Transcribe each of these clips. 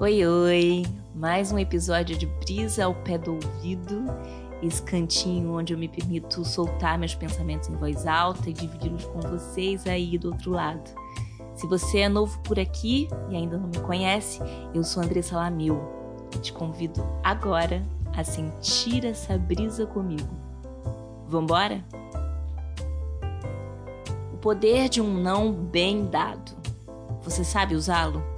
Oi, oi! Mais um episódio de Brisa ao pé do ouvido, esse cantinho onde eu me permito soltar meus pensamentos em voz alta e dividi-los com vocês aí do outro lado. Se você é novo por aqui e ainda não me conhece, eu sou Andressa Lamil e te convido agora a sentir essa brisa comigo. Vambora? O poder de um não bem dado. Você sabe usá-lo?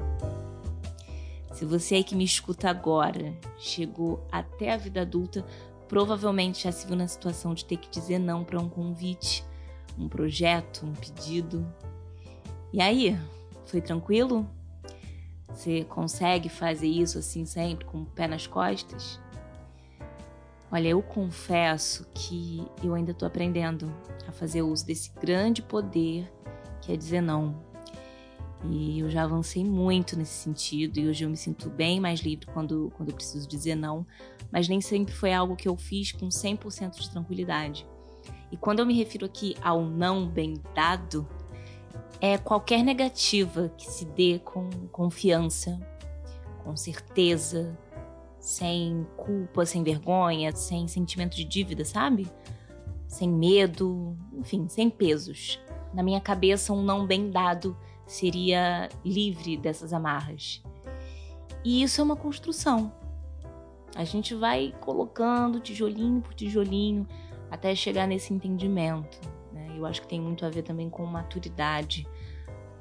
Se você aí que me escuta agora chegou até a vida adulta, provavelmente já se viu na situação de ter que dizer não para um convite, um projeto, um pedido. E aí, foi tranquilo? Você consegue fazer isso assim sempre, com o pé nas costas? Olha, eu confesso que eu ainda estou aprendendo a fazer uso desse grande poder que é dizer não. E eu já avancei muito nesse sentido e hoje eu me sinto bem mais livre quando, quando eu preciso dizer não, mas nem sempre foi algo que eu fiz com 100% de tranquilidade. E quando eu me refiro aqui ao não bem dado, é qualquer negativa que se dê com confiança, com certeza, sem culpa, sem vergonha, sem sentimento de dívida, sabe? Sem medo, enfim, sem pesos. Na minha cabeça, um não bem dado seria livre dessas amarras. E isso é uma construção. A gente vai colocando tijolinho por tijolinho até chegar nesse entendimento. Né? Eu acho que tem muito a ver também com maturidade.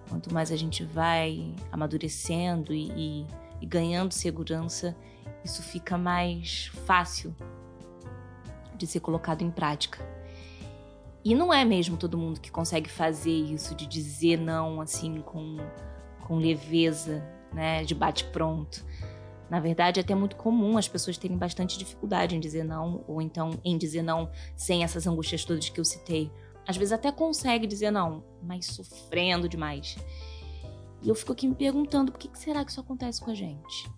Quanto mais a gente vai amadurecendo e, e, e ganhando segurança, isso fica mais fácil de ser colocado em prática. E não é mesmo todo mundo que consegue fazer isso, de dizer não assim com, com leveza, né, de bate-pronto. Na verdade, é até muito comum as pessoas terem bastante dificuldade em dizer não, ou então em dizer não sem essas angústias todas que eu citei. Às vezes até consegue dizer não, mas sofrendo demais. E eu fico aqui me perguntando por que será que isso acontece com a gente?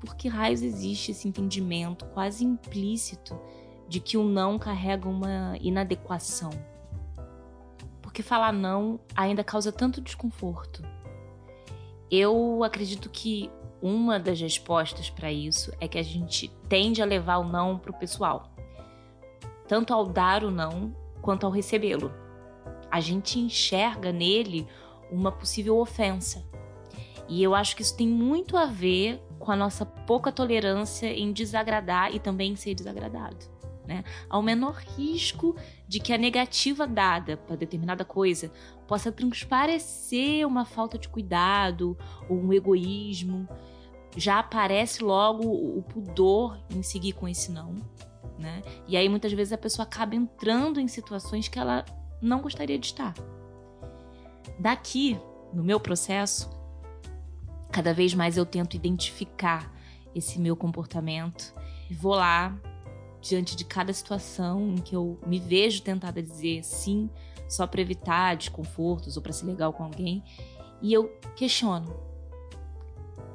Por que raios existe esse entendimento quase implícito de que o não carrega uma inadequação. Porque falar não ainda causa tanto desconforto. Eu acredito que uma das respostas para isso é que a gente tende a levar o não para o pessoal, tanto ao dar o não quanto ao recebê-lo. A gente enxerga nele uma possível ofensa. E eu acho que isso tem muito a ver com a nossa pouca tolerância em desagradar e também em ser desagradado né? Ao menor risco de que a negativa dada para determinada coisa possa transparecer uma falta de cuidado ou um egoísmo, já aparece logo o pudor em seguir com esse não, né? E aí muitas vezes a pessoa acaba entrando em situações que ela não gostaria de estar. Daqui, no meu processo, cada vez mais eu tento identificar esse meu comportamento e vou lá diante de cada situação em que eu me vejo tentada a dizer sim só para evitar desconfortos ou para ser legal com alguém, e eu questiono: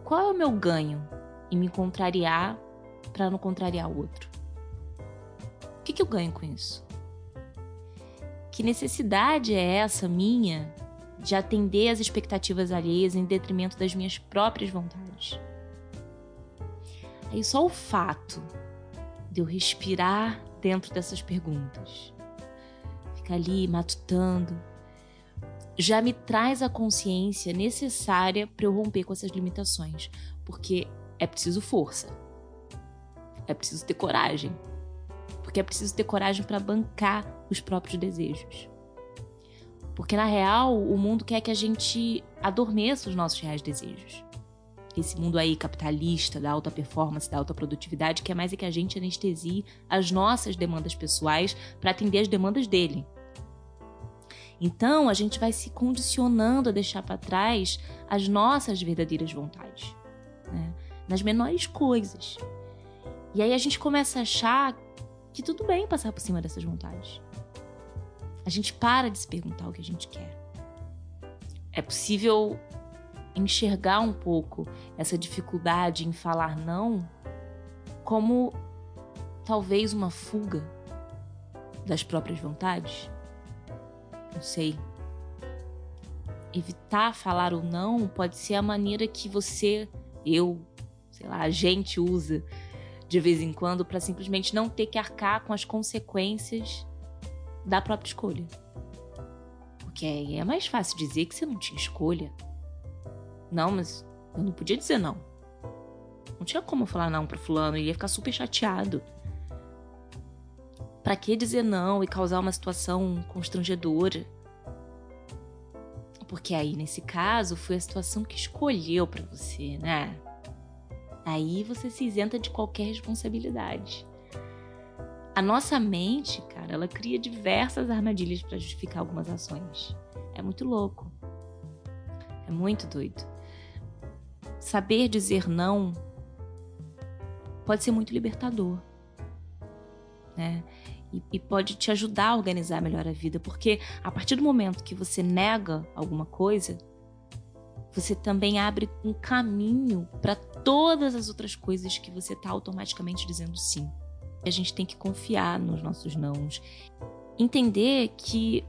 qual é o meu ganho em me contrariar para não contrariar o outro? O que, que eu ganho com isso? Que necessidade é essa minha de atender às expectativas alheias em detrimento das minhas próprias vontades? Aí só o fato de eu respirar dentro dessas perguntas. Ficar ali matutando. Já me traz a consciência necessária para eu romper com essas limitações, porque é preciso força. É preciso ter coragem. Porque é preciso ter coragem para bancar os próprios desejos. Porque na real, o mundo quer que a gente adormeça os nossos reais desejos esse mundo aí capitalista da alta performance, da alta produtividade, que é mais é que a gente anestesie as nossas demandas pessoais para atender as demandas dele. Então, a gente vai se condicionando a deixar para trás as nossas verdadeiras vontades, né? nas menores coisas. E aí a gente começa a achar que tudo bem passar por cima dessas vontades. A gente para de se perguntar o que a gente quer. É possível enxergar um pouco essa dificuldade em falar não como talvez uma fuga das próprias vontades? Não sei. Evitar falar o não pode ser a maneira que você eu, sei lá, a gente usa de vez em quando para simplesmente não ter que arcar com as consequências da própria escolha. Porque é mais fácil dizer que você não tinha escolha. Não, mas eu não podia dizer não. Não tinha como falar não pro fulano, ele ia ficar super chateado. Para que dizer não e causar uma situação constrangedora? Porque aí, nesse caso, foi a situação que escolheu para você, né? Aí você se isenta de qualquer responsabilidade. A nossa mente, cara, ela cria diversas armadilhas para justificar algumas ações. É muito louco. É muito doido. Saber dizer não pode ser muito libertador. Né? E, e, pode te ajudar a organizar melhor a vida, porque a partir do momento que você nega alguma coisa, você também abre um caminho para todas as outras coisas que você está automaticamente dizendo sim. A gente tem que confiar nos nossos nãos. Entender que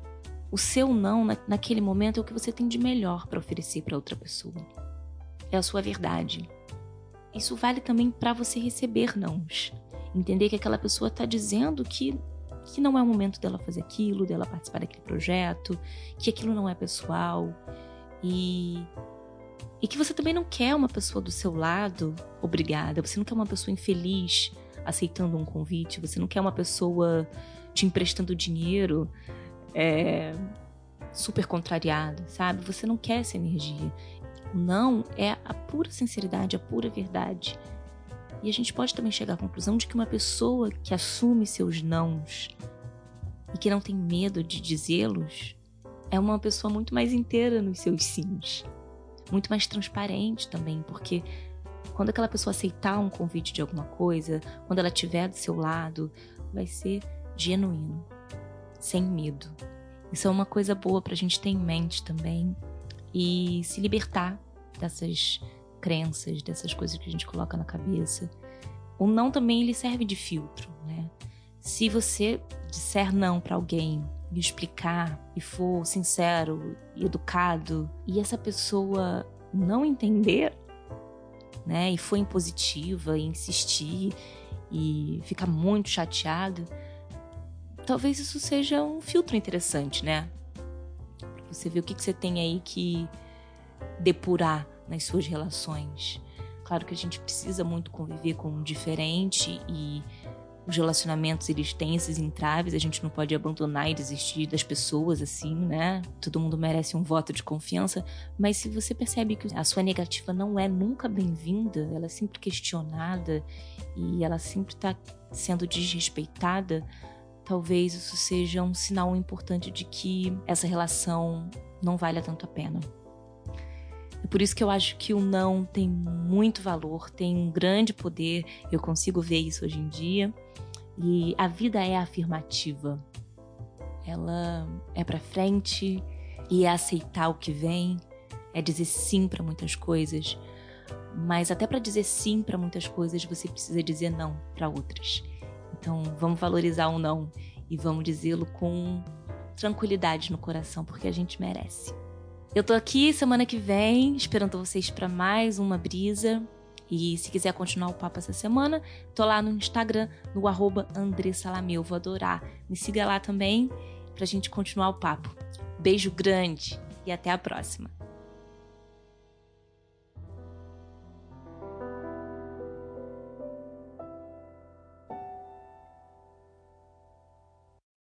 o seu não naquele momento é o que você tem de melhor para oferecer para outra pessoa. É a sua verdade. Isso vale também para você receber nãos. Entender que aquela pessoa está dizendo que que não é o momento dela fazer aquilo, dela participar daquele projeto, que aquilo não é pessoal e e que você também não quer uma pessoa do seu lado obrigada, você não quer uma pessoa infeliz aceitando um convite, você não quer uma pessoa te emprestando dinheiro é, super contrariada, sabe? Você não quer essa energia. O não é a pura sinceridade, a pura verdade. E a gente pode também chegar à conclusão de que uma pessoa que assume seus nãos e que não tem medo de dizê-los é uma pessoa muito mais inteira nos seus sims muito mais transparente também, porque quando aquela pessoa aceitar um convite de alguma coisa, quando ela estiver do seu lado, vai ser genuíno, sem medo. Isso é uma coisa boa para a gente ter em mente também e se libertar dessas crenças, dessas coisas que a gente coloca na cabeça. O não também ele serve de filtro, né? Se você disser não para alguém e explicar e for sincero e educado e essa pessoa não entender, né, e for impositiva e insistir e ficar muito chateado, talvez isso seja um filtro interessante, né? Você ver o que, que você tem aí que depurar nas suas relações. Claro que a gente precisa muito conviver com o diferente e os relacionamentos eles têm esses entraves, a gente não pode abandonar e desistir das pessoas assim, né? Todo mundo merece um voto de confiança, mas se você percebe que a sua negativa não é nunca bem-vinda, ela é sempre questionada e ela sempre está sendo desrespeitada, talvez isso seja um sinal importante de que essa relação não vale tanto a pena. É por isso que eu acho que o não tem muito valor, tem um grande poder. Eu consigo ver isso hoje em dia. E a vida é afirmativa. Ela é para frente e é aceitar o que vem, é dizer sim para muitas coisas. Mas até para dizer sim para muitas coisas, você precisa dizer não para outras. Então, vamos valorizar o não e vamos dizê-lo com tranquilidade no coração, porque a gente merece. Eu tô aqui semana que vem, esperando vocês para mais uma brisa. E se quiser continuar o papo essa semana, tô lá no Instagram, no arroba Andressalameu. Vou adorar. Me siga lá também pra gente continuar o papo. Beijo grande e até a próxima.